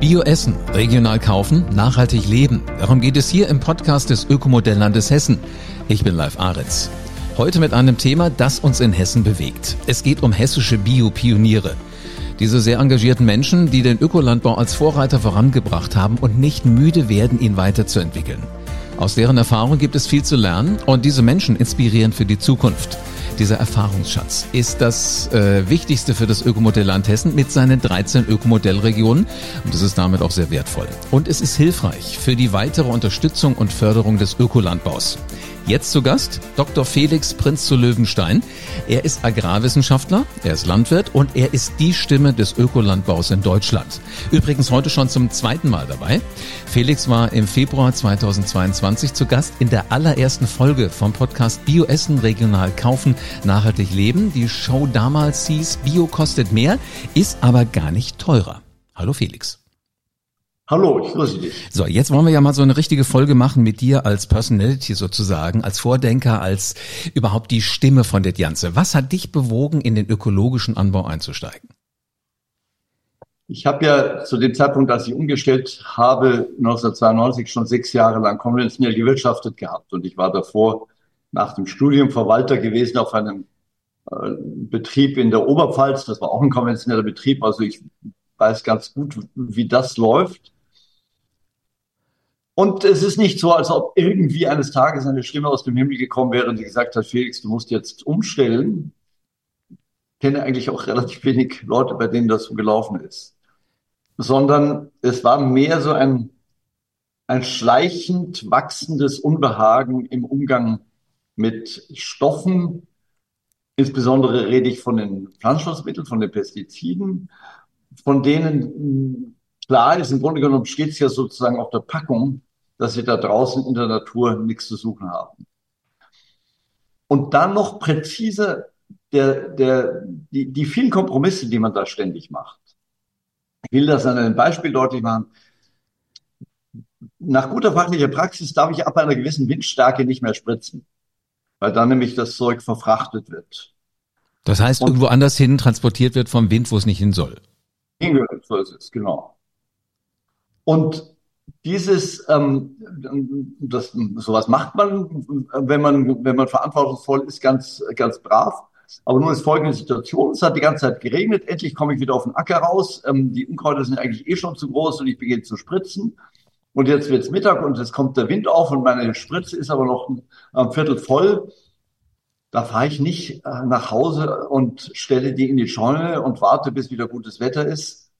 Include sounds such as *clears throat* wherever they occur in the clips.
Bio essen, regional kaufen, nachhaltig leben. Darum geht es hier im Podcast des Ökomodelllandes Hessen. Ich bin Live Aritz. Heute mit einem Thema, das uns in Hessen bewegt. Es geht um hessische Biopioniere. Diese sehr engagierten Menschen, die den Ökolandbau als Vorreiter vorangebracht haben und nicht müde werden, ihn weiterzuentwickeln. Aus deren Erfahrung gibt es viel zu lernen und diese Menschen inspirieren für die Zukunft. Dieser Erfahrungsschatz ist das äh, Wichtigste für das Ökomodellland Hessen mit seinen 13 Ökomodellregionen und es ist damit auch sehr wertvoll. Und es ist hilfreich für die weitere Unterstützung und Förderung des Ökolandbaus. Jetzt zu Gast Dr. Felix Prinz zu Löwenstein. Er ist Agrarwissenschaftler, er ist Landwirt und er ist die Stimme des Ökolandbaus in Deutschland. Übrigens heute schon zum zweiten Mal dabei. Felix war im Februar 2022 zu Gast in der allerersten Folge vom Podcast Bioessen regional kaufen, nachhaltig leben. Die Show damals hieß Bio kostet mehr, ist aber gar nicht teurer. Hallo Felix. Hallo, ich grüße dich. So, jetzt wollen wir ja mal so eine richtige Folge machen mit dir als Personality sozusagen, als Vordenker, als überhaupt die Stimme von der Janze. Was hat dich bewogen, in den ökologischen Anbau einzusteigen? Ich habe ja zu dem Zeitpunkt, als ich umgestellt habe, 1992 schon sechs Jahre lang konventionell gewirtschaftet gehabt. Und ich war davor nach dem Studium Verwalter gewesen auf einem äh, Betrieb in der Oberpfalz. Das war auch ein konventioneller Betrieb. Also ich weiß ganz gut, wie das läuft. Und es ist nicht so, als ob irgendwie eines Tages eine Stimme aus dem Himmel gekommen wäre und die gesagt hat, Felix, du musst jetzt umstellen. Ich kenne eigentlich auch relativ wenig Leute, bei denen das so gelaufen ist. Sondern es war mehr so ein, ein schleichend wachsendes Unbehagen im Umgang mit Stoffen. Insbesondere rede ich von den Pflanzenschutzmitteln, von den Pestiziden, von denen klar ist, im Grunde genommen steht es ja sozusagen auf der Packung, dass sie da draußen in der Natur nichts zu suchen haben. Und dann noch präzise der, der, die, die vielen Kompromisse, die man da ständig macht. Ich will das an einem Beispiel deutlich machen. Nach guter fachlicher Praxis darf ich ab einer gewissen Windstärke nicht mehr spritzen, weil dann nämlich das Zeug verfrachtet wird. Das heißt, Und irgendwo anders hin transportiert wird vom Wind, wo es nicht hin soll. Hingehört, so ist es, genau. Und dieses, ähm, das, sowas macht man, wenn man, wenn man verantwortungsvoll ist, ganz, ganz brav. Aber nun ist folgende Situation. Es hat die ganze Zeit geregnet. Endlich komme ich wieder auf den Acker raus. Ähm, die Unkräuter sind eigentlich eh schon zu groß und ich beginne zu spritzen. Und jetzt wird's Mittag und es kommt der Wind auf und meine Spritze ist aber noch ein Viertel voll. Da fahre ich nicht äh, nach Hause und stelle die in die Scheune und warte, bis wieder gutes Wetter ist.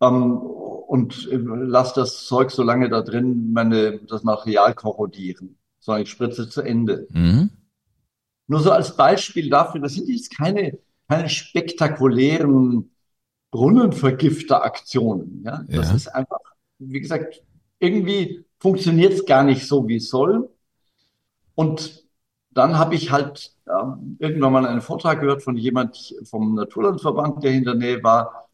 Ähm, und äh, lass das Zeug so lange da drin, meine, das Material korrodieren, sondern ich spritze zu Ende. Mhm. Nur so als Beispiel dafür, das sind jetzt keine, keine spektakulären Brunnenvergifteraktionen. Ja? Das ja. ist einfach, wie gesagt, irgendwie funktioniert es gar nicht so, wie es soll. Und dann habe ich halt äh, irgendwann mal einen Vortrag gehört von jemand vom Naturlandverband, der in der Nähe war,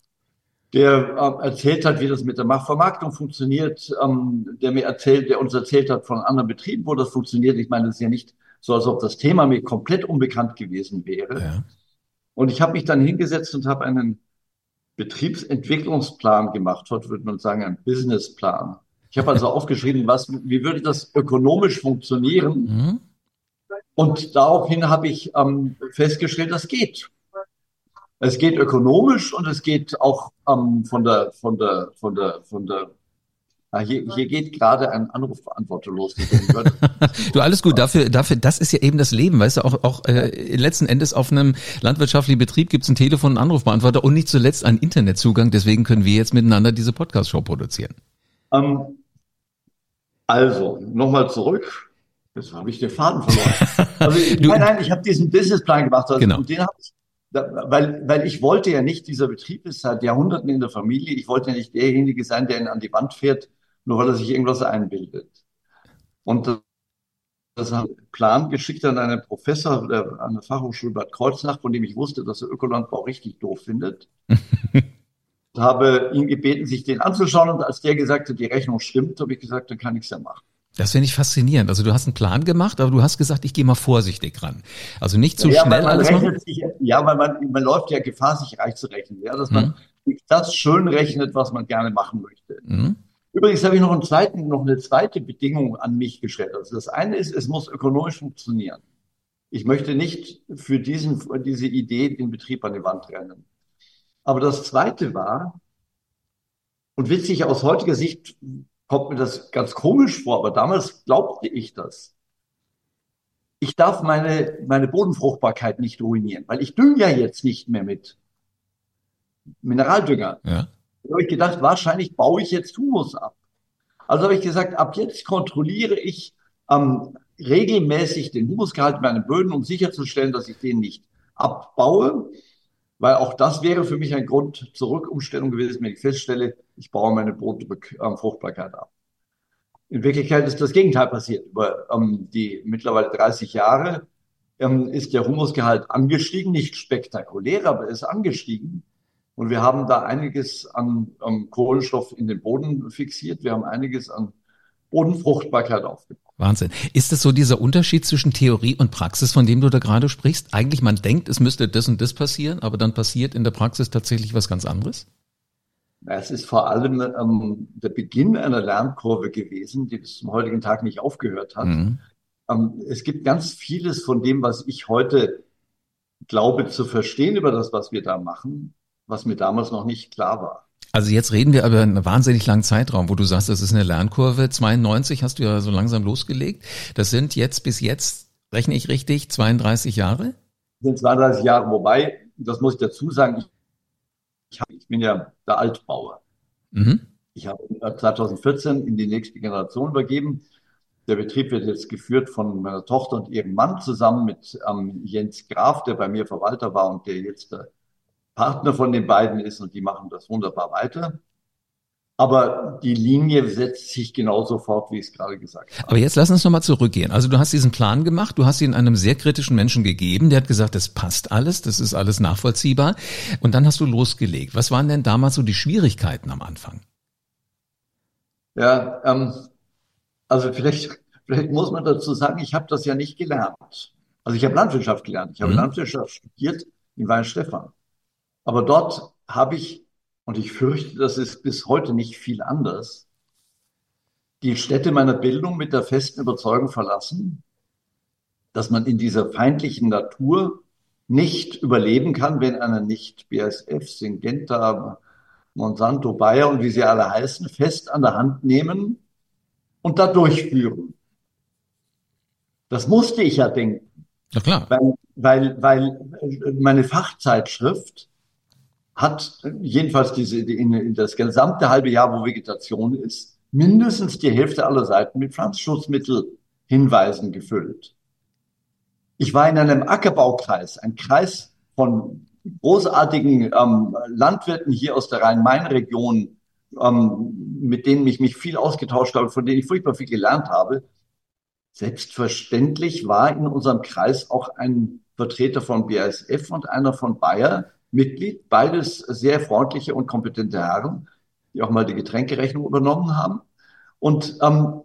der äh, erzählt hat, wie das mit der Vermarktung funktioniert, ähm, der mir erzählt, der uns erzählt hat von anderen Betrieben, wo das funktioniert. Ich meine, das ist ja nicht so, als ob das Thema mir komplett unbekannt gewesen wäre. Ja. Und ich habe mich dann hingesetzt und habe einen Betriebsentwicklungsplan gemacht. Heute würde man sagen, ein Businessplan. Ich habe also *laughs* aufgeschrieben, was, wie würde das ökonomisch funktionieren? Mhm. Und daraufhin habe ich ähm, festgestellt, das geht. Es geht ökonomisch und es geht auch ähm, von der, von der, von der, von der hier, hier geht gerade ein Anrufbeantworter los. *laughs* du, alles gut. Dafür, dafür, das ist ja eben das Leben, weißt du, auch, auch äh, letzten Endes auf einem landwirtschaftlichen Betrieb gibt es ein Telefon, einen Anrufbeantworter und nicht zuletzt einen Internetzugang. Deswegen können wir jetzt miteinander diese Podcast-Show produzieren. Ähm, also, nochmal zurück. Jetzt habe ich den Faden verloren. *laughs* Also, nein, nein, ich habe diesen Businessplan gemacht. Also, genau. Und den habe ich weil, weil ich wollte ja nicht, dieser Betrieb ist seit Jahrhunderten in der Familie, ich wollte ja nicht derjenige sein, der ihn an die Wand fährt, nur weil er sich irgendwas einbildet. Und das hat einen Plan geschickt an einen Professor der, an der Fachhochschule Bad Kreuznach, von dem ich wusste, dass er Ökolandbau richtig doof findet. *laughs* habe ihn gebeten, sich den anzuschauen und als der gesagt hat, die Rechnung stimmt, habe ich gesagt, dann kann ich es ja machen. Das finde ich faszinierend. Also du hast einen Plan gemacht, aber du hast gesagt, ich gehe mal vorsichtig ran. Also nicht zu ja, schnell alles machen. Sich, ja, weil man, man läuft ja Gefahr, sich reich zu rechnen. Ja, dass man, mhm. das schön rechnet, was man gerne machen möchte. Mhm. Übrigens habe ich noch, einen zweiten, noch eine zweite Bedingung an mich gestellt. Also das eine ist, es muss ökonomisch funktionieren. Ich möchte nicht für diesen, für diese Idee den Betrieb an die Wand rennen. Aber das zweite war, und witzig aus heutiger Sicht kommt mir das ganz komisch vor, aber damals glaubte ich das. Ich darf meine, meine Bodenfruchtbarkeit nicht ruinieren, weil ich dünge ja jetzt nicht mehr mit Mineraldünger. Ja. Da habe ich gedacht, wahrscheinlich baue ich jetzt Humus ab. Also habe ich gesagt, ab jetzt kontrolliere ich ähm, regelmäßig den Humusgehalt meiner Böden, um sicherzustellen, dass ich den nicht abbaue. Weil auch das wäre für mich ein Grund zur Rückumstellung gewesen, wenn ich feststelle, ich baue meine Bodenfruchtbarkeit ähm, ab. In Wirklichkeit ist das Gegenteil passiert. Über ähm, die mittlerweile 30 Jahre ähm, ist der Humusgehalt angestiegen, nicht spektakulär, aber ist angestiegen. Und wir haben da einiges an, an Kohlenstoff in den Boden fixiert. Wir haben einiges an Bodenfruchtbarkeit aufgebaut. Wahnsinn. Ist es so dieser Unterschied zwischen Theorie und Praxis, von dem du da gerade sprichst? Eigentlich man denkt, es müsste das und das passieren, aber dann passiert in der Praxis tatsächlich was ganz anderes? Es ist vor allem ähm, der Beginn einer Lernkurve gewesen, die bis zum heutigen Tag nicht aufgehört hat. Mhm. Ähm, es gibt ganz vieles von dem, was ich heute glaube zu verstehen über das, was wir da machen, was mir damals noch nicht klar war. Also jetzt reden wir aber einen wahnsinnig langen Zeitraum, wo du sagst, das ist eine Lernkurve. 92 hast du ja so langsam losgelegt. Das sind jetzt bis jetzt, rechne ich richtig, 32 Jahre? Das sind 32 Jahre, wobei, das muss ich dazu sagen, ich, ich, hab, ich bin ja der Altbauer. Mhm. Ich habe 2014 in die nächste Generation übergeben. Der Betrieb wird jetzt geführt von meiner Tochter und ihrem Mann zusammen mit ähm, Jens Graf, der bei mir Verwalter war und der jetzt der Partner von den beiden ist und die machen das wunderbar weiter. Aber die Linie setzt sich genauso fort, wie ich es gerade gesagt habe. Aber jetzt lass uns nochmal zurückgehen. Also du hast diesen Plan gemacht, du hast ihn einem sehr kritischen Menschen gegeben, der hat gesagt, das passt alles, das ist alles nachvollziehbar. Und dann hast du losgelegt. Was waren denn damals so die Schwierigkeiten am Anfang? Ja, ähm, also vielleicht, vielleicht muss man dazu sagen, ich habe das ja nicht gelernt. Also ich habe Landwirtschaft gelernt. Ich habe mhm. Landwirtschaft studiert in Weinstefan. Aber dort habe ich, und ich fürchte, das ist bis heute nicht viel anders, die Städte meiner Bildung mit der festen Überzeugung verlassen, dass man in dieser feindlichen Natur nicht überleben kann, wenn einer nicht BASF, Syngenta, Monsanto, Bayer und wie sie alle heißen, fest an der Hand nehmen und da durchführen. Das musste ich ja denken. Ja, klar. Weil, weil, weil meine Fachzeitschrift hat jedenfalls diese, in, in das gesamte halbe Jahr, wo Vegetation ist, mindestens die Hälfte aller Seiten mit Pflanzenschutzmittelhinweisen gefüllt. Ich war in einem Ackerbaukreis, ein Kreis von großartigen ähm, Landwirten hier aus der Rhein-Main-Region, ähm, mit denen ich mich viel ausgetauscht habe, von denen ich furchtbar viel gelernt habe. Selbstverständlich war in unserem Kreis auch ein Vertreter von BASF und einer von Bayer, Mitglied, beides sehr freundliche und kompetente Herren, die auch mal die Getränkerechnung übernommen haben. Und ähm,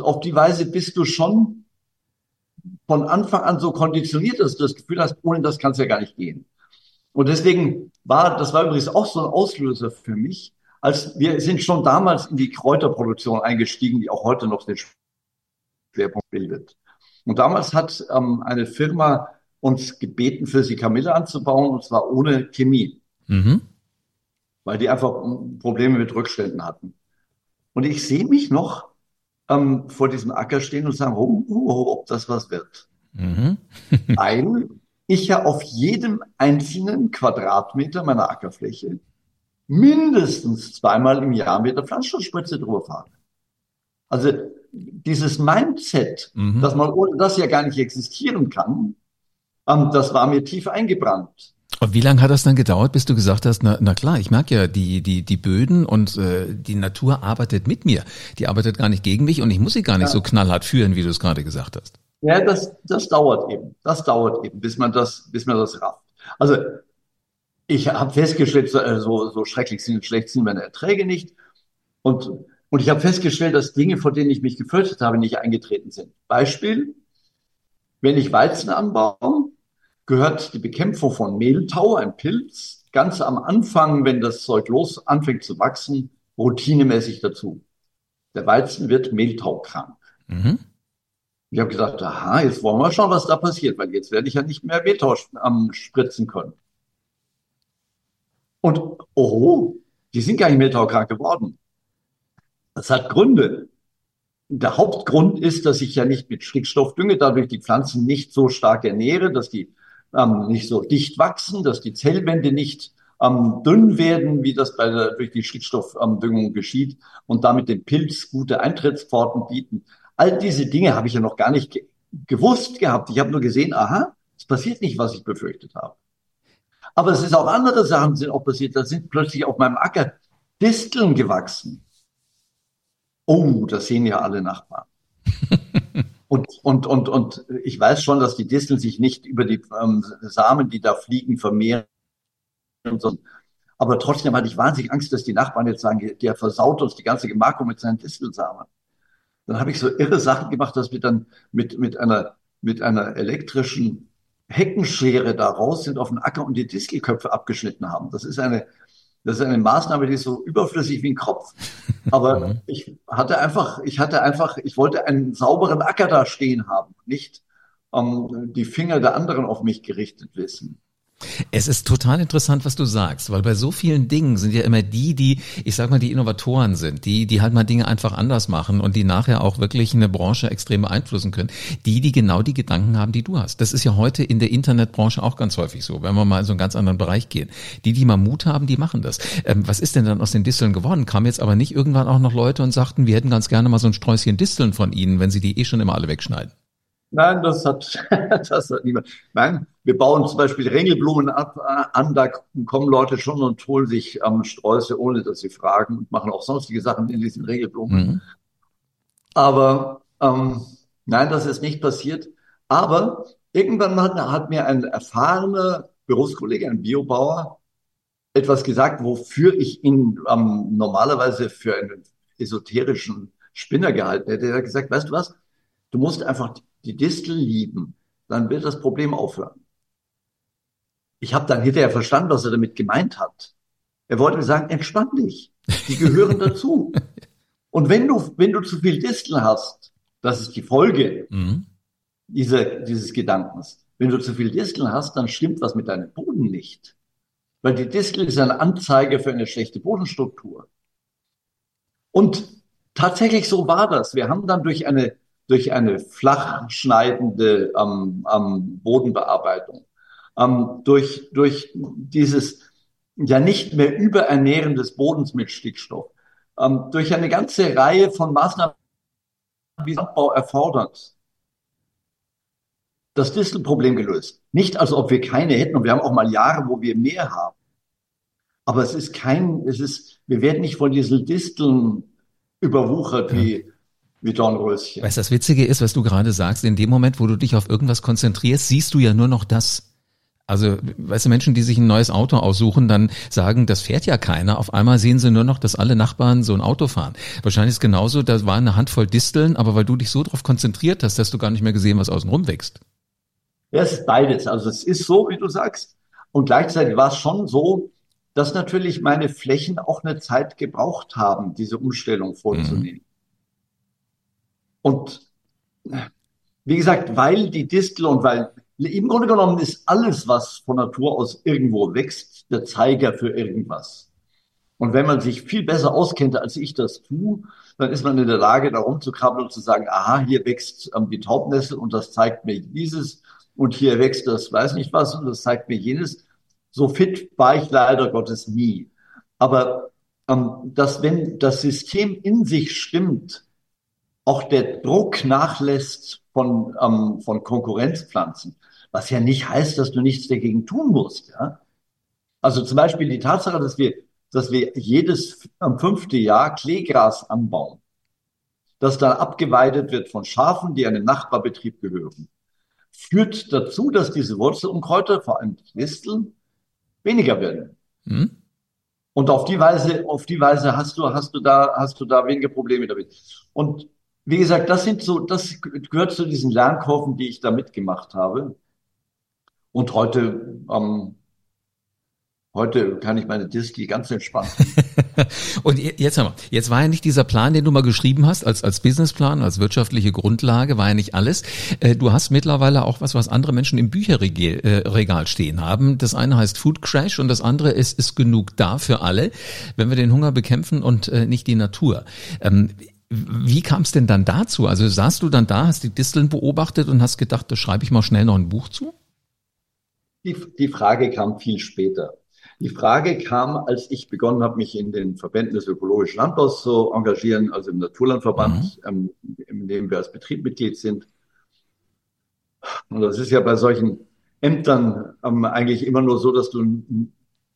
auf die Weise bist du schon von Anfang an so konditioniert, dass du das Gefühl hast, ohne das kann es ja gar nicht gehen. Und deswegen war, das war übrigens auch so ein Auslöser für mich, als wir sind schon damals in die Kräuterproduktion eingestiegen, die auch heute noch den Schwerpunkt bildet. Und damals hat ähm, eine Firma uns gebeten, für sie Kamille anzubauen, und zwar ohne Chemie. Mhm. Weil die einfach Probleme mit Rückständen hatten. Und ich sehe mich noch ähm, vor diesem Acker stehen und sagen, oh, oh, oh, ob das was wird. Mhm. *laughs* Weil ich ja auf jedem einzelnen Quadratmeter meiner Ackerfläche mindestens zweimal im Jahr mit der Pflanzenschutzspritze drüber fahre. Also dieses Mindset, mhm. dass man ohne das ja gar nicht existieren kann, das war mir tief eingebrannt. Und wie lange hat das dann gedauert, bis du gesagt hast, na, na klar, ich merke ja, die, die, die Böden und äh, die Natur arbeitet mit mir. Die arbeitet gar nicht gegen mich und ich muss sie gar nicht ja. so knallhart führen, wie du es gerade gesagt hast. Ja, das, das dauert eben. Das dauert eben, bis man das, bis man das rafft. Also ich habe festgestellt, so, äh, so, so schrecklich sind, schlecht sind meine Erträge nicht. Und, und ich habe festgestellt, dass Dinge, vor denen ich mich gefürchtet habe, nicht eingetreten sind. Beispiel, wenn ich Weizen anbaue, gehört die Bekämpfung von Mehltau, ein Pilz, ganz am Anfang, wenn das Zeug los anfängt zu wachsen, routinemäßig dazu. Der Weizen wird mehltaukrank. Mhm. Ich habe gesagt, aha, jetzt wollen wir schauen, was da passiert, weil jetzt werde ich ja nicht mehr Mehltau ähm, spritzen können. Und oh, die sind gar nicht mehltaukrank geworden. Das hat Gründe. Der Hauptgrund ist, dass ich ja nicht mit Stickstoff dünge, dadurch die Pflanzen nicht so stark ernähre, dass die ähm, nicht so dicht wachsen, dass die Zellwände nicht ähm, dünn werden, wie das bei der, durch die Stickstoffdüngung geschieht und damit dem Pilz gute Eintrittspforten bieten. All diese Dinge habe ich ja noch gar nicht ge gewusst gehabt. Ich habe nur gesehen, aha, es passiert nicht, was ich befürchtet habe. Aber es ist auch andere Sachen sind auch passiert. Da sind plötzlich auf meinem Acker Disteln gewachsen. Oh, das sehen ja alle Nachbarn. *laughs* und, und, und, und ich weiß schon, dass die Disteln sich nicht über die ähm, Samen, die da fliegen, vermehren. Aber trotzdem hatte ich wahnsinnig Angst, dass die Nachbarn jetzt sagen, der versaut uns die ganze Gemarkung mit seinen Distelsamen. Dann habe ich so irre Sachen gemacht, dass wir dann mit, mit einer, mit einer elektrischen Heckenschere da raus sind auf den Acker und die Distelköpfe abgeschnitten haben. Das ist eine, das ist eine Maßnahme, die ist so überflüssig wie ein Kopf. Aber *laughs* mhm. ich hatte einfach, ich hatte einfach, ich wollte einen sauberen Acker da stehen haben, nicht ähm, die Finger der anderen auf mich gerichtet wissen. Es ist total interessant, was du sagst, weil bei so vielen Dingen sind ja immer die, die, ich sag mal, die Innovatoren sind, die, die halt mal Dinge einfach anders machen und die nachher auch wirklich eine Branche extrem beeinflussen können, die, die genau die Gedanken haben, die du hast. Das ist ja heute in der Internetbranche auch ganz häufig so, wenn wir mal in so einen ganz anderen Bereich gehen. Die, die mal Mut haben, die machen das. Ähm, was ist denn dann aus den Disteln geworden? Kamen jetzt aber nicht irgendwann auch noch Leute und sagten, wir hätten ganz gerne mal so ein Sträußchen Disteln von ihnen, wenn sie die eh schon immer alle wegschneiden? Nein, das hat, *laughs* das hat niemand. Nein, wir bauen zum Beispiel Ringelblumen ab, äh, an, da kommen Leute schon und holen sich ähm, Sträuße, ohne dass sie fragen und machen auch sonstige Sachen in diesen Ringelblumen. Mhm. Aber ähm, nein, das ist nicht passiert. Aber irgendwann hat, hat mir ein erfahrener Berufskollege, ein Biobauer, etwas gesagt, wofür ich ihn ähm, normalerweise für einen esoterischen Spinner gehalten hätte. Er hat gesagt, weißt du was? Du musst einfach die Distel lieben, dann wird das Problem aufhören. Ich habe dann hinterher verstanden, was er damit gemeint hat. Er wollte mir sagen, entspann dich, die gehören dazu. *laughs* Und wenn du, wenn du zu viel Disteln hast, das ist die Folge mhm. dieser, dieses Gedankens. Wenn du zu viel Disteln hast, dann stimmt was mit deinem Boden nicht. Weil die Distel ist eine Anzeige für eine schlechte Bodenstruktur. Und tatsächlich so war das. Wir haben dann durch eine durch eine flach schneidende ähm, ähm, Bodenbearbeitung, ähm, durch, durch dieses ja nicht mehr Überernähren des Bodens mit Stickstoff, ähm, durch eine ganze Reihe von Maßnahmen, wie Landbau erfordert, das Distelproblem gelöst. Nicht, als ob wir keine hätten und wir haben auch mal Jahre, wo wir mehr haben. Aber es ist kein, es ist, wir werden nicht von diesen Disteln überwuchert, wie wie Dornröschen. Weißt du, das Witzige ist, was du gerade sagst, in dem Moment, wo du dich auf irgendwas konzentrierst, siehst du ja nur noch das. Also, weißt du, Menschen, die sich ein neues Auto aussuchen, dann sagen, das fährt ja keiner. Auf einmal sehen sie nur noch, dass alle Nachbarn so ein Auto fahren. Wahrscheinlich ist es genauso, da war eine Handvoll Disteln, aber weil du dich so darauf konzentriert hast, dass du gar nicht mehr gesehen, was außen rum wächst. Ja, es ist beides. Also es ist so, wie du sagst. Und gleichzeitig war es schon so, dass natürlich meine Flächen auch eine Zeit gebraucht haben, diese Umstellung vorzunehmen. Mhm. Und wie gesagt, weil die Distel und weil im Grunde genommen ist alles, was von Natur aus irgendwo wächst, der Zeiger für irgendwas. Und wenn man sich viel besser auskennt, als ich das tue, dann ist man in der Lage, da rumzukrabbeln und zu sagen, aha, hier wächst ähm, die Taubnessel und das zeigt mir dieses und hier wächst das weiß nicht was und das zeigt mir jenes. So fit war ich leider Gottes nie. Aber ähm, dass wenn das System in sich stimmt, auch der Druck nachlässt von, ähm, von Konkurrenzpflanzen, was ja nicht heißt, dass du nichts dagegen tun musst. Ja? Also zum Beispiel die Tatsache, dass wir, dass wir jedes ähm, fünfte Jahr Kleegras anbauen, das dann abgeweidet wird von Schafen, die einem Nachbarbetrieb gehören, führt dazu, dass diese Wurzelunkräuter, vor allem die Disteln, weniger werden. Hm? Und auf die Weise, auf die Weise hast du, hast du da, hast du da weniger Probleme damit. Und wie gesagt, das sind so, das gehört zu diesen Lernkurven, die ich da mitgemacht habe. Und heute ähm, Heute kann ich meine Diski ganz entspannt. *laughs* und jetzt haben wir, jetzt war ja nicht dieser Plan, den du mal geschrieben hast, als, als Businessplan, als wirtschaftliche Grundlage, war ja nicht alles. Äh, du hast mittlerweile auch was, was andere Menschen im Bücherregal äh, stehen haben. Das eine heißt Food Crash und das andere ist, ist genug da für alle, wenn wir den Hunger bekämpfen und äh, nicht die Natur. Wie kam es denn dann dazu? Also saßt du dann da, hast die Disteln beobachtet und hast gedacht, da schreibe ich mal schnell noch ein Buch zu? Die, die Frage kam viel später. Die Frage kam, als ich begonnen habe, mich in den Verbänden des ökologischen Landbaus zu engagieren, also im Naturlandverband, mhm. ähm, in dem wir als Betrieb Mitglied sind. Und das ist ja bei solchen Ämtern ähm, eigentlich immer nur so, dass du,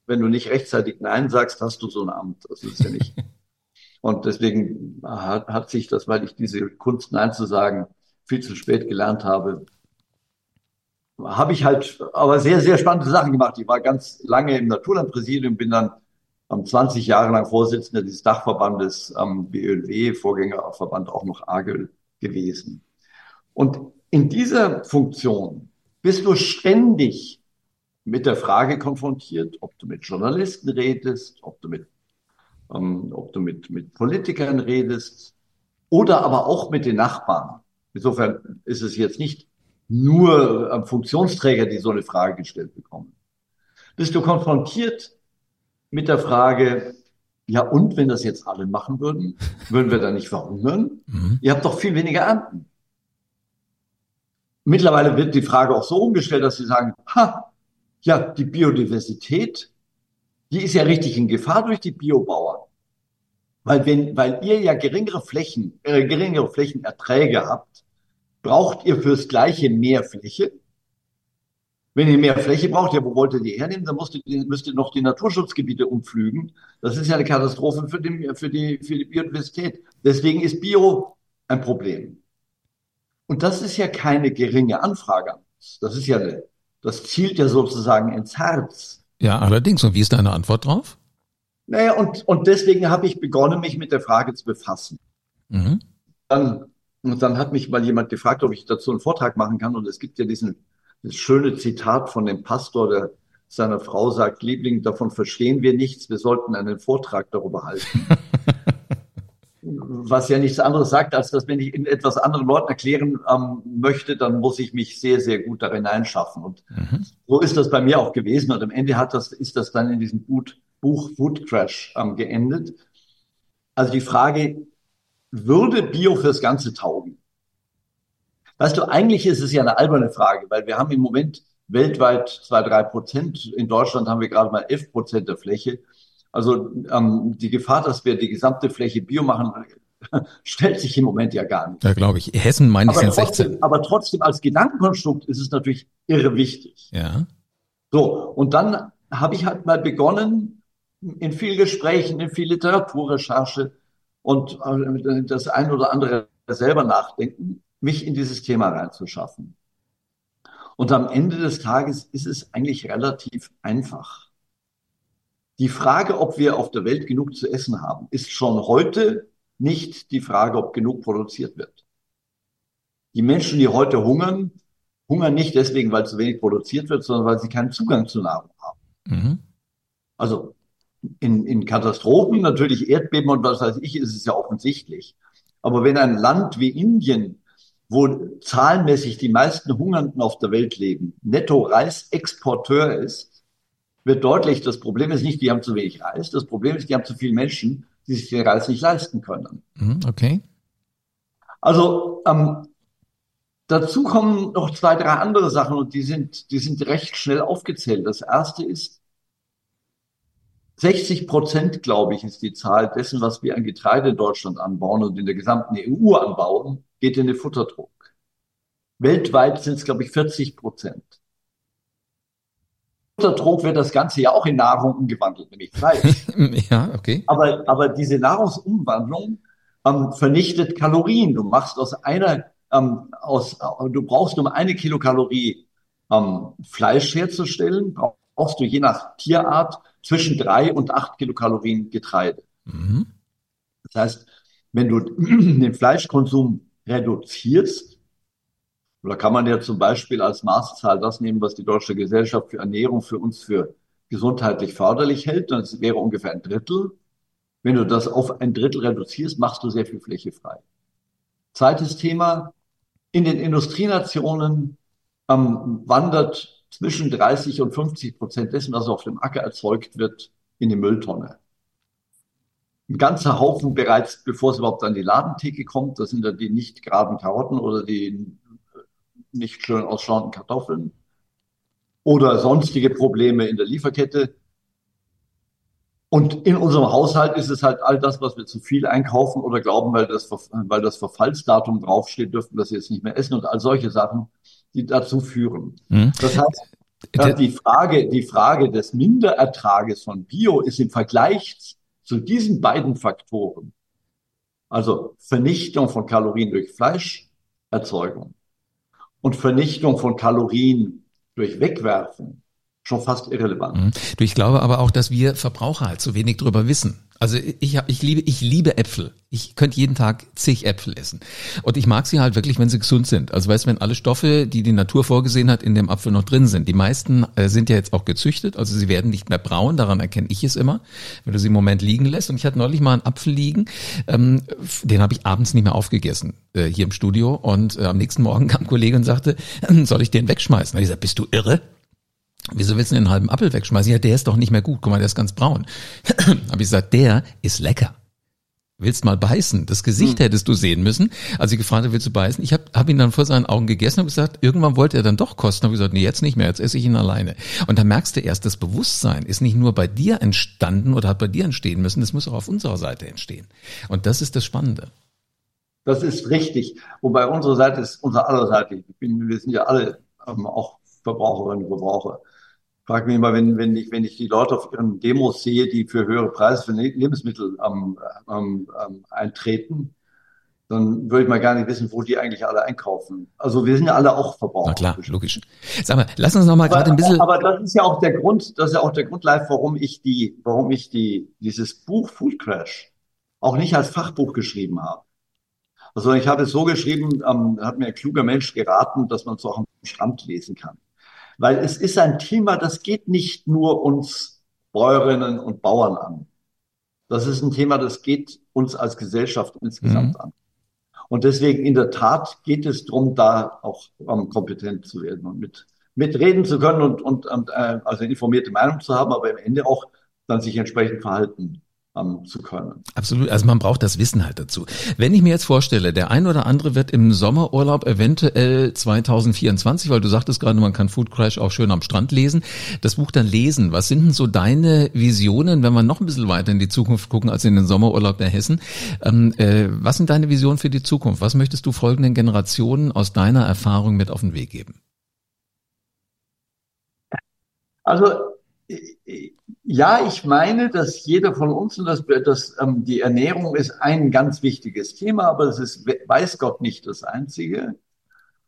wenn du nicht rechtzeitig Nein sagst, hast du so ein Amt. Das ist ja nicht. *laughs* Und deswegen hat, hat sich das, weil ich diese Kunst Nein zu sagen viel zu spät gelernt habe, habe ich halt aber sehr, sehr spannende Sachen gemacht. Ich war ganz lange im Naturlandpräsidium, bin dann um, 20 Jahre lang Vorsitzender dieses Dachverbandes ähm, BÖLW, Vorgängerverband auch noch AGÖL gewesen. Und in dieser Funktion bist du ständig mit der Frage konfrontiert, ob du mit Journalisten redest, ob du mit, ähm, ob du mit, mit Politikern redest oder aber auch mit den Nachbarn. Insofern ist es jetzt nicht nur Funktionsträger, die so eine Frage gestellt bekommen. Bist du konfrontiert mit der Frage, ja und wenn das jetzt alle machen würden, würden wir da nicht verhungern? Mhm. Ihr habt doch viel weniger Ernten. Mittlerweile wird die Frage auch so umgestellt, dass sie sagen, ha, ja, die Biodiversität, die ist ja richtig in Gefahr durch die Biobauern. Weil wenn, weil ihr ja geringere Flächen, äh, geringere Flächenerträge habt, braucht ihr fürs Gleiche mehr Fläche. Wenn ihr mehr Fläche braucht, ja, wo wollt ihr die hernehmen? Dann müsst ihr, müsst ihr noch die Naturschutzgebiete umflügen. Das ist ja eine Katastrophe für, den, für, die, für die Biodiversität. Deswegen ist Bio ein Problem. Und das ist ja keine geringe Anfrage. Das ist ja das zielt ja sozusagen ins Herz. Ja, allerdings. Und wie ist deine Antwort drauf? Naja, und, und deswegen habe ich begonnen, mich mit der Frage zu befassen. Mhm. Dann und dann hat mich mal jemand gefragt, ob ich dazu einen Vortrag machen kann. Und es gibt ja diesen, das schöne Zitat von dem Pastor, der seiner Frau sagt, Liebling, davon verstehen wir nichts, wir sollten einen Vortrag darüber halten. *laughs* Was ja nichts anderes sagt, als dass wenn ich in etwas anderen Leuten erklären ähm, möchte, dann muss ich mich sehr, sehr gut darin einschaffen. Und mhm. so ist das bei mir auch gewesen. Und am Ende hat das, ist das dann in diesem Buch Food Crash ähm, geendet. Also die Frage, würde Bio fürs Ganze taugen? Weißt du, eigentlich ist es ja eine alberne Frage, weil wir haben im Moment weltweit zwei, drei Prozent. In Deutschland haben wir gerade mal elf Prozent der Fläche. Also ähm, die Gefahr, dass wir die gesamte Fläche Bio machen, *laughs* stellt sich im Moment ja gar nicht. Ja, glaube ich. Hessen meine ich sind 16. Aber trotzdem als Gedankenkonstrukt ist es natürlich irre wichtig. Ja. So, und dann habe ich halt mal begonnen, in vielen Gesprächen, in viel Literaturrecherche, und äh, das ein oder andere selber nachdenken, mich in dieses Thema reinzuschaffen. Und am Ende des Tages ist es eigentlich relativ einfach. Die Frage, ob wir auf der Welt genug zu essen haben, ist schon heute nicht die Frage, ob genug produziert wird. Die Menschen, die heute hungern, hungern nicht deswegen, weil zu wenig produziert wird, sondern weil sie keinen Zugang zu Nahrung haben. Mhm. Also in, in Katastrophen, natürlich Erdbeben und was weiß ich, ist es ja offensichtlich. Aber wenn ein Land wie Indien, wo zahlenmäßig die meisten Hungernden auf der Welt leben, netto Reisexporteur ist, wird deutlich, das Problem ist nicht, die haben zu wenig Reis, das Problem ist, die haben zu viele Menschen, die sich den Reis nicht leisten können. Mhm, okay. Also ähm, dazu kommen noch zwei, drei andere Sachen und die sind, die sind recht schnell aufgezählt. Das erste ist, 60 Prozent, glaube ich, ist die Zahl dessen, was wir an Getreide in Deutschland anbauen und in der gesamten EU anbauen, geht in den Futterdruck. Weltweit sind es, glaube ich, 40 Prozent. Futterdruck wird das Ganze ja auch in Nahrung umgewandelt, nämlich Fleisch. *laughs* ja, okay. Aber, aber diese Nahrungsumwandlung ähm, vernichtet Kalorien. Du machst aus einer, ähm, aus, du brauchst um eine Kilokalorie ähm, Fleisch herzustellen, brauchst du je nach Tierart zwischen drei und acht Kilokalorien Getreide. Mhm. Das heißt, wenn du *clears throat* den Fleischkonsum reduzierst, oder kann man ja zum Beispiel als Maßzahl das nehmen, was die Deutsche Gesellschaft für Ernährung für uns für gesundheitlich förderlich hält, dann wäre ungefähr ein Drittel. Wenn du das auf ein Drittel reduzierst, machst du sehr viel Fläche frei. Zweites Thema. In den Industrienationen ähm, wandert zwischen 30 und 50 Prozent dessen, was auf dem Acker erzeugt wird, in die Mülltonne. Ein ganzer Haufen bereits, bevor es überhaupt an die Ladentheke kommt, das sind dann die nicht geraden Karotten oder die nicht schön ausschauenden Kartoffeln oder sonstige Probleme in der Lieferkette. Und in unserem Haushalt ist es halt all das, was wir zu viel einkaufen oder glauben, weil das, weil das Verfallsdatum draufsteht, dürften wir das jetzt nicht mehr essen und all solche Sachen, die dazu führen. Mhm. Das heißt, äh, die Frage, die Frage des Minderertrages von Bio ist im Vergleich zu diesen beiden Faktoren, also Vernichtung von Kalorien durch Fleischerzeugung und Vernichtung von Kalorien durch Wegwerfen schon fast irrelevant. Du, ich glaube aber auch, dass wir Verbraucher halt zu wenig drüber wissen. Also ich hab, ich liebe ich liebe Äpfel. Ich könnte jeden Tag zig Äpfel essen und ich mag sie halt wirklich, wenn sie gesund sind. Also weißt, wenn alle Stoffe, die die Natur vorgesehen hat, in dem Apfel noch drin sind. Die meisten äh, sind ja jetzt auch gezüchtet, also sie werden nicht mehr braun. Daran erkenne ich es immer, wenn du sie im Moment liegen lässt. Und ich hatte neulich mal einen Apfel liegen, ähm, den habe ich abends nicht mehr aufgegessen äh, hier im Studio und äh, am nächsten Morgen *laughs* kam ein Kollege und sagte, soll ich den wegschmeißen? Da ich gesagt, bist du irre? Wieso willst du den halben Apfel wegschmeißen? Ja, der ist doch nicht mehr gut. Guck mal, der ist ganz braun. *clears throat* Hab ich gesagt, der ist lecker. Willst mal beißen? Das Gesicht hm. hättest du sehen müssen. Als ich gefragt habe, willst du beißen? Ich habe hab ihn dann vor seinen Augen gegessen und gesagt, irgendwann wollte er dann doch kosten. Habe gesagt, nee, jetzt nicht mehr, jetzt esse ich ihn alleine. Und da merkst du erst, das Bewusstsein ist nicht nur bei dir entstanden oder hat bei dir entstehen müssen, das muss auch auf unserer Seite entstehen. Und das ist das Spannende. Das ist richtig. Wobei unsere Seite ist unsere aller Seite. wir sind ja alle ähm, auch Verbraucherinnen und Verbraucher frage mich immer, wenn, wenn, ich, wenn ich die Leute auf ihren Demos sehe, die für höhere Preise für Lebensmittel ähm, ähm, ähm, eintreten, dann würde ich mal gar nicht wissen, wo die eigentlich alle einkaufen. Also wir sind ja alle auch Verbraucher. Na klar, logisch. Sag mal, lass uns noch mal gerade ein bisschen. Aber das ist ja auch der Grund, das ist ja auch der Grund, live, warum ich die, warum ich die, dieses Buch Food Crash auch nicht als Fachbuch geschrieben habe. Also ich habe es so geschrieben, ähm, hat mir ein kluger Mensch geraten, dass man es auch am Strand lesen kann. Weil es ist ein Thema, das geht nicht nur uns Bäuerinnen und Bauern an. Das ist ein Thema, das geht uns als Gesellschaft insgesamt mhm. an. Und deswegen in der Tat geht es darum, da auch um, kompetent zu werden und mit mitreden zu können und, und, und äh, also informierte Meinung zu haben, aber am Ende auch dann sich entsprechend verhalten ähm, zu können. Absolut, also man braucht das Wissen halt dazu. Wenn ich mir jetzt vorstelle, der ein oder andere wird im Sommerurlaub eventuell 2024, weil du sagtest gerade, man kann Food Crash auch schön am Strand lesen, das Buch dann lesen. Was sind denn so deine Visionen, wenn wir noch ein bisschen weiter in die Zukunft gucken als in den Sommerurlaub der Hessen? Ähm, äh, was sind deine Visionen für die Zukunft? Was möchtest du folgenden Generationen aus deiner Erfahrung mit auf den Weg geben? Also ja, ich meine, dass jeder von uns, und das, das, ähm, die Ernährung ist ein ganz wichtiges Thema, aber es ist, weiß Gott, nicht das einzige.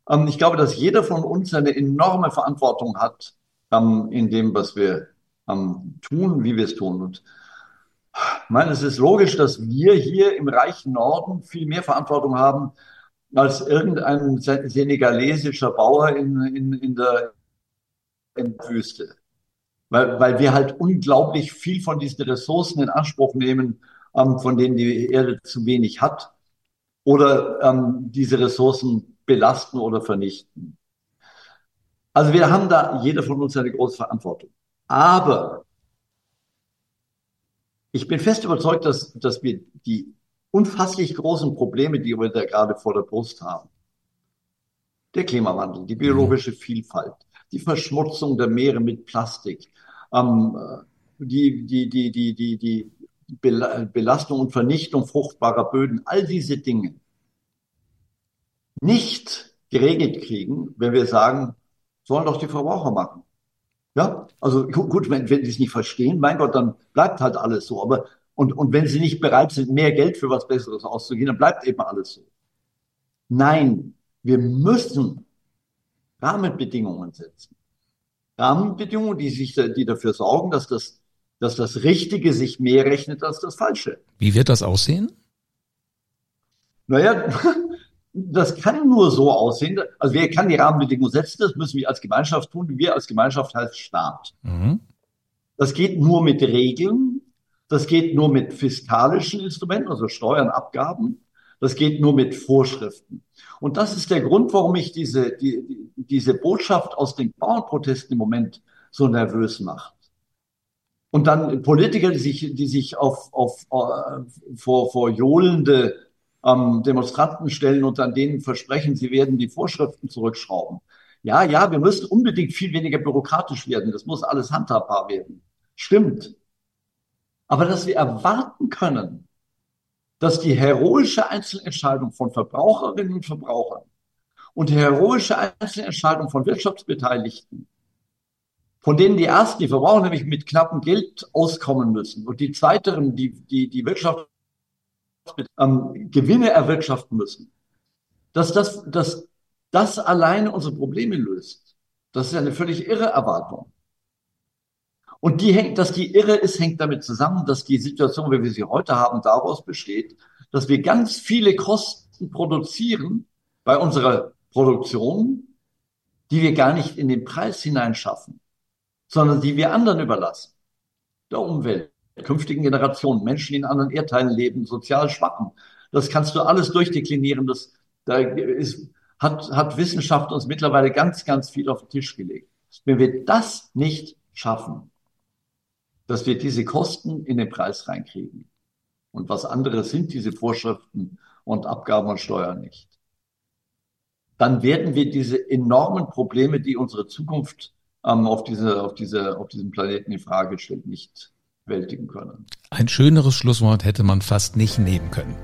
Ähm, ich glaube, dass jeder von uns eine enorme Verantwortung hat ähm, in dem, was wir ähm, tun, wie wir es tun. Und ich meine, es ist logisch, dass wir hier im reichen Norden viel mehr Verantwortung haben als irgendein senegalesischer Bauer in, in, in der in der Wüste weil, weil wir halt unglaublich viel von diesen Ressourcen in Anspruch nehmen, ähm, von denen die Erde zu wenig hat, oder ähm, diese Ressourcen belasten oder vernichten. Also wir haben da, jeder von uns eine große Verantwortung. Aber ich bin fest überzeugt, dass, dass wir die unfasslich großen Probleme, die wir da gerade vor der Brust haben, der Klimawandel, die biologische Vielfalt, die Verschmutzung der Meere mit Plastik, ähm, die, die, die, die, die, die Belastung und Vernichtung fruchtbarer Böden, all diese Dinge nicht geregelt kriegen, wenn wir sagen, sollen doch die Verbraucher machen. Ja, also gut, wenn, wenn die es nicht verstehen, mein Gott, dann bleibt halt alles so. Aber und, und wenn sie nicht bereit sind, mehr Geld für was Besseres auszugeben, dann bleibt eben alles so. Nein, wir müssen Rahmenbedingungen setzen. Rahmenbedingungen, die sich, die dafür sorgen, dass das, dass das Richtige sich mehr rechnet als das Falsche. Wie wird das aussehen? Naja, *laughs* das kann nur so aussehen. Also wer kann die Rahmenbedingungen setzen? Das müssen wir als Gemeinschaft tun. Wir als Gemeinschaft heißt Staat. Mhm. Das geht nur mit Regeln, das geht nur mit fiskalischen Instrumenten, also Steuern, Abgaben, das geht nur mit Vorschriften. Und das ist der Grund, warum ich diese, die, diese Botschaft aus den Bauernprotesten im Moment so nervös macht. Und dann Politiker, die sich, die sich auf, auf, uh, vor, vor johlende ähm, Demonstranten stellen und dann denen versprechen, sie werden die Vorschriften zurückschrauben. Ja, ja, wir müssen unbedingt viel weniger bürokratisch werden. Das muss alles handhabbar werden. Stimmt. Aber dass wir erwarten können, dass die heroische Einzelentscheidung von Verbraucherinnen und Verbrauchern und die heroische Einzelentscheidung von Wirtschaftsbeteiligten, von denen die ersten, die Verbraucher nämlich mit knappem Geld auskommen müssen und die zweiteren, die, die, die Wirtschaft ähm, Gewinne erwirtschaften müssen, dass das, dass das alleine unsere Probleme löst. Das ist eine völlig irre Erwartung. Und die hängt, dass die irre ist, hängt damit zusammen, dass die Situation, wie wir sie heute haben, daraus besteht, dass wir ganz viele Kosten produzieren bei unserer Produktion, die wir gar nicht in den Preis hineinschaffen, sondern die wir anderen überlassen. Der Umwelt, künftigen Generationen, Menschen, die in anderen Erdteilen leben, sozial Schwachen. Das kannst du alles durchdeklinieren. Das, da ist, hat, hat Wissenschaft uns mittlerweile ganz, ganz viel auf den Tisch gelegt. Wenn wir das nicht schaffen, dass wir diese Kosten in den Preis reinkriegen, und was anderes sind diese Vorschriften und Abgaben und Steuern nicht, dann werden wir diese enormen Probleme, die unsere Zukunft ähm, auf, diese, auf, diese, auf diesem Planeten in Frage stellt, nicht bewältigen können. Ein schöneres Schlusswort hätte man fast nicht nehmen können.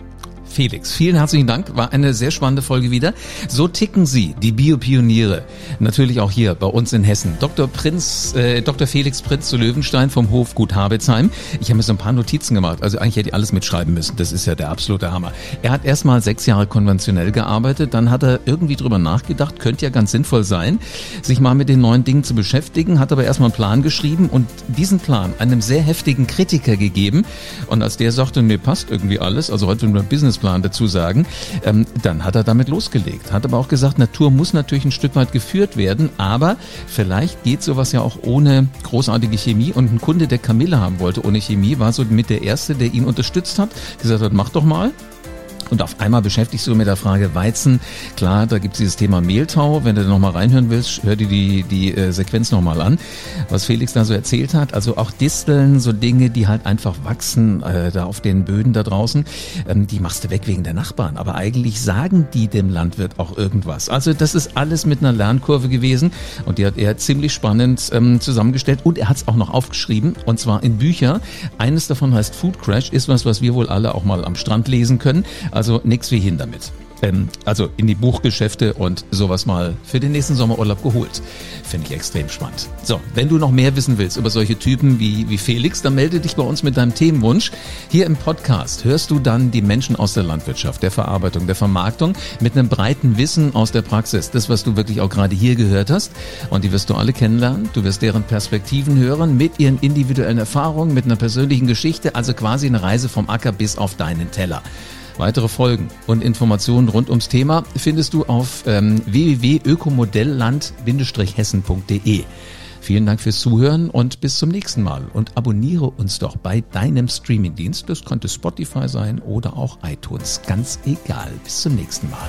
Felix, vielen herzlichen Dank. War eine sehr spannende Folge wieder. So ticken Sie, die Biopioniere. Natürlich auch hier bei uns in Hessen. Dr. Prinz, äh, Dr. Felix Prinz zu Löwenstein vom Hof Gut Habetsheim. Ich habe mir so ein paar Notizen gemacht. Also eigentlich hätte ich alles mitschreiben müssen. Das ist ja der absolute Hammer. Er hat erstmal sechs Jahre konventionell gearbeitet. Dann hat er irgendwie drüber nachgedacht, könnte ja ganz sinnvoll sein, sich mal mit den neuen Dingen zu beschäftigen. Hat aber erstmal einen Plan geschrieben und diesen Plan einem sehr heftigen Kritiker gegeben. Und als der sagte, mir passt irgendwie alles, also heute nur Businessplan Businessplan dazu sagen, ähm, dann hat er damit losgelegt. Hat aber auch gesagt, Natur muss natürlich ein Stück weit geführt werden, aber vielleicht geht sowas ja auch ohne großartige Chemie. Und ein Kunde, der Kamille haben wollte ohne Chemie, war so mit der Erste, der ihn unterstützt hat, gesagt hat, mach doch mal. Und auf einmal beschäftigst du mit der Frage Weizen. Klar, da gibt es dieses Thema Mehltau. Wenn du da nochmal reinhören willst, hör dir die, die äh, Sequenz nochmal an, was Felix da so erzählt hat. Also auch Disteln, so Dinge, die halt einfach wachsen äh, da auf den Böden da draußen, ähm, die machst du weg wegen der Nachbarn. Aber eigentlich sagen die dem Landwirt auch irgendwas. Also das ist alles mit einer Lernkurve gewesen und die hat er ziemlich spannend ähm, zusammengestellt und er hat es auch noch aufgeschrieben und zwar in Bücher. Eines davon heißt Food Crash, ist was, was wir wohl alle auch mal am Strand lesen können. Also nichts wie hin damit. Ähm, also in die Buchgeschäfte und sowas mal für den nächsten Sommerurlaub geholt. Finde ich extrem spannend. So, wenn du noch mehr wissen willst über solche Typen wie, wie Felix, dann melde dich bei uns mit deinem Themenwunsch. Hier im Podcast hörst du dann die Menschen aus der Landwirtschaft, der Verarbeitung, der Vermarktung mit einem breiten Wissen aus der Praxis. Das, was du wirklich auch gerade hier gehört hast. Und die wirst du alle kennenlernen. Du wirst deren Perspektiven hören mit ihren individuellen Erfahrungen, mit einer persönlichen Geschichte. Also quasi eine Reise vom Acker bis auf deinen Teller. Weitere Folgen und Informationen rund ums Thema findest du auf ähm, www.ökomodellland-hessen.de. Vielen Dank fürs Zuhören und bis zum nächsten Mal. Und abonniere uns doch bei deinem Streamingdienst. Das könnte Spotify sein oder auch iTunes. Ganz egal. Bis zum nächsten Mal.